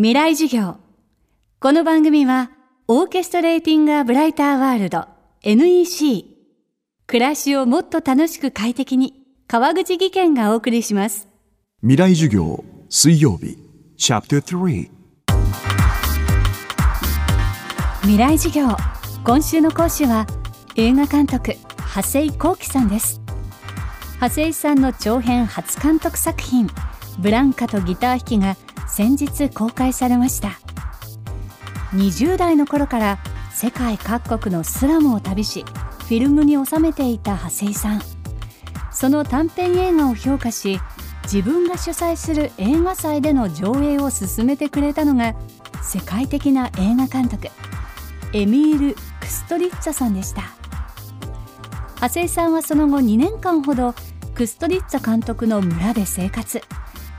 未来授業。この番組はオーケストレーティング・ア・ブライター・ワールド NEC 暮らしをもっと楽しく快適に川口義賢がお送りします。未来授業水曜日。チャプター3未来授業。今週の講師は映画監督長谷幸喜さんです。長谷さんの長編初監督作品ブランカとギター弾きが先日公開されました。20代の頃から世界各国のスラムを旅しフィルムに収めていた長谷さん。その短編映画を評価し自分が主催する映画祭での上映を進めてくれたのが世界的な映画監督エミール・クストリッツァさんでした。長谷さんはその後2年間ほどクストリッツァ監督の村で生活。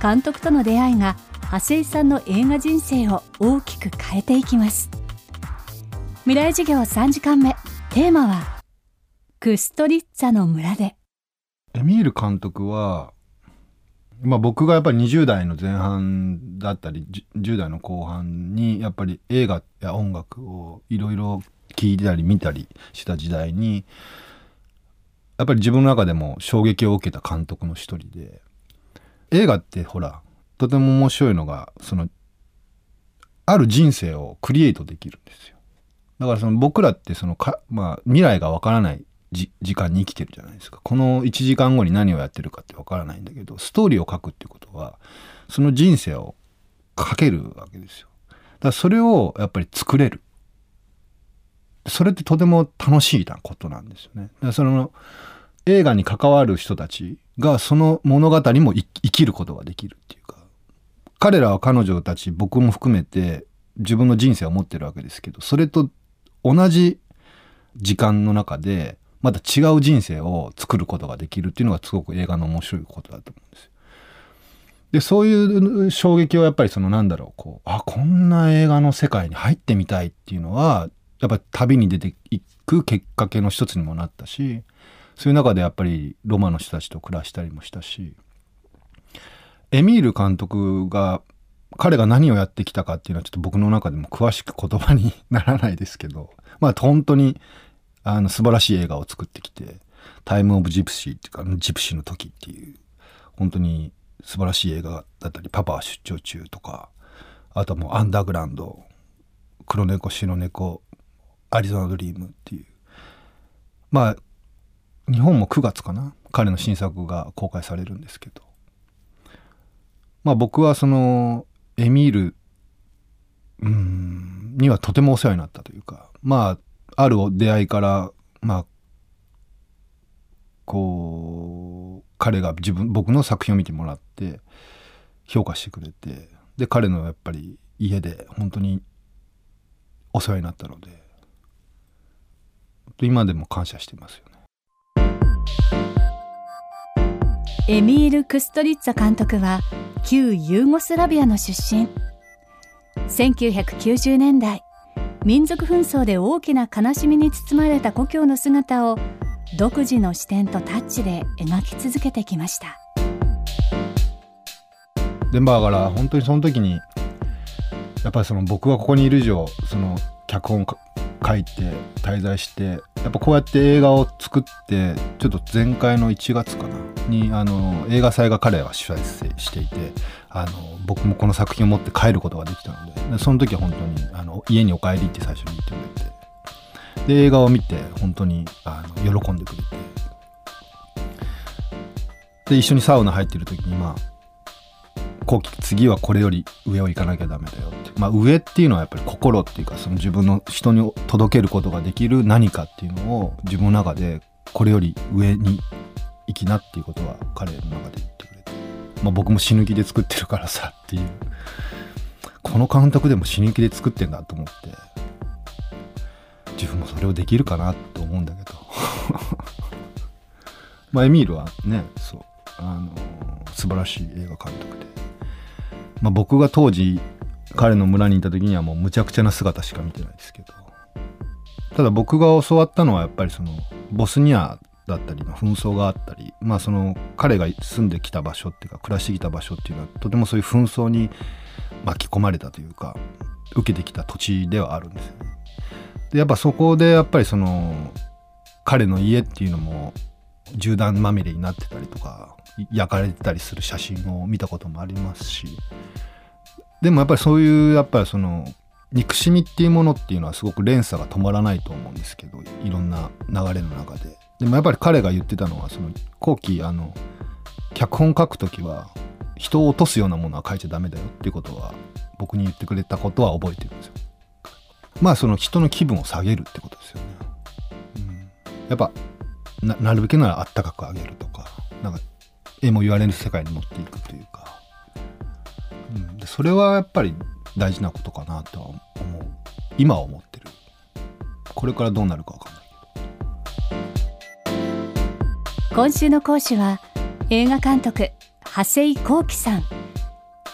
監督との出会いが長谷さんの映画人生を大きく変えていきます。未来授業3時間目。テーマはクストリッツァの村で。エミール監督は、まあ、僕がやっぱり20代の前半だったり10代の後半にやっぱり映画や音楽をいろいろ聴いたり見たりした時代にやっぱり自分の中でも衝撃を受けた監督の一人で映画ってほらとても面白いのがそのある人生をクリエイトできるんですよ。だからその僕らってそのか、まあ、未来がわからない時間に生きてるじゃないですか。この1時間後に何をやってるかってわからないんだけどストーリーを書くってことはその人生を書けるわけですよ。だからそれをやっぱり作れる。それってとても楽しいなことなんですよね。だからその映画に関わる人たちがその物語も生きることができるっていうか彼らは彼女たち僕も含めて自分の人生を持ってるわけですけどそれと同じ時間の中でまた違う人生を作ることができるっていうのがすごく映画の面白いことだと思うんですよ。でそういう衝撃をやっぱりそのなんだろうこうあこんな映画の世界に入ってみたいっていうのはやっぱり旅に出ていくきっかけの一つにもなったしそういう中でやっぱりロマの人たちと暮らしたりもしたしエミール監督が彼が何をやってきたかっていうのはちょっと僕の中でも詳しく言葉にならないですけどまあ本当にあの素晴らしい映画を作ってきて「タイム・オブ・ジプシー」っていうか「ジプシーの時」っていう本当に素晴らしい映画だったり「パパは出張中」とかあともう「アンダーグラウンド」「黒猫白猫」「アリゾナ・ドリーム」っていうまあ日本も9月かな？彼の新作が公開されるんですけどまあ僕はそのエミールうんにはとてもお世話になったというかまあある出会いからまあこう彼が自分僕の作品を見てもらって評価してくれてで彼のやっぱり家で本当にお世話になったので今でも感謝してますよ。エミール・クストリッツァ監督は旧ユーゴスラビアの出身。1990年代民族紛争で大きな悲しみに包まれた故郷の姿を独自の視点とタッチで描き続けてきました。デンバーから本当にその時にやっぱりその僕がここにいる以上その脚本書いて滞在してやっぱこうやって映画を作ってちょっと前回の1月かなにあの映画祭が彼は主催していてあの僕もこの作品を持って帰ることができたのでその時は本当にあの家にお帰りって最初に言ってくれてで映画を見て本当にあの喜んでくれてで一緒にサウナ入ってる時にまあ後期次はこれより上を行かなきゃダメだよって。まあ上っていうのはやっぱり心っていうかその自分の人に届けることができる何かっていうのを自分の中でこれより上に行きなっていうことは彼の中で言ってくれて、まあ、僕も死ぬ気で作ってるからさっていう。この監督でも死ぬ気で作ってんだと思って。自分もそれをできるかなと思うんだけど。まあエミールはねそう。あの素晴らしい映画監督で、まあ、僕が当時彼の村にいた時にはもうむちゃくちゃな姿しか見てないですけどただ僕が教わったのはやっぱりそのボスニアだったりの、紛争があったり、まあその彼が住んできた場所っていうか暮らしてきた場所っていうのはとてもそういう紛争に巻き込まれたというか受けてきた土地ではあるんですよね。でやっぱそこでやっぱりその彼の家っていうのも銃弾まみれになってたりとか焼かれてたりする写真を見たこともありますし。でもやっぱりそういうやっぱりその憎しみっていうものっていうのはすごく連鎖が止まらないと思うんですけどいろんな流れの中で。でもやっぱり彼が言ってたのはその後期あの脚本書く時は人を落とすようなものは書いちゃダメだよっていうことは僕に言ってくれたことは覚えてるんですよ。まあその人の気分を下げるってことですよね、うん、やっぱななるべくならあったかくあげるとかなんか絵も言われる世界に持っていくというか、うん、それはやっぱり大事なことかなとは思う。今は思ってる。これからどうなるか分かんないけど。今週の講師は映画監督長谷幸喜さん。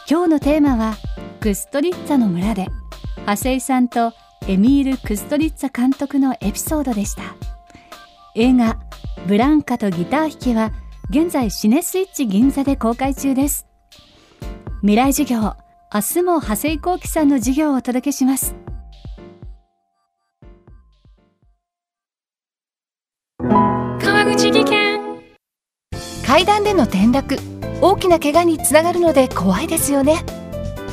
今日のテーマはクストリッツァの村で長谷井さんとエミール・クストリッツァ監督のエピソードでした。映画ブランカとギター弾きは現在シネスイッチ銀座で公開中です。未来授業明日も長谷幸喜さんの授業をお届けします。川口技研。階段での転落。大きな怪我につながるので怖いですよね。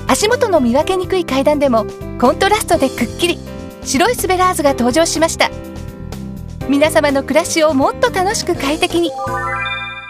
足元の見分けにくい階段でもコントラストでくっきり。白いスベラーズが登場しました。皆様の暮らしをもっと楽しく快適に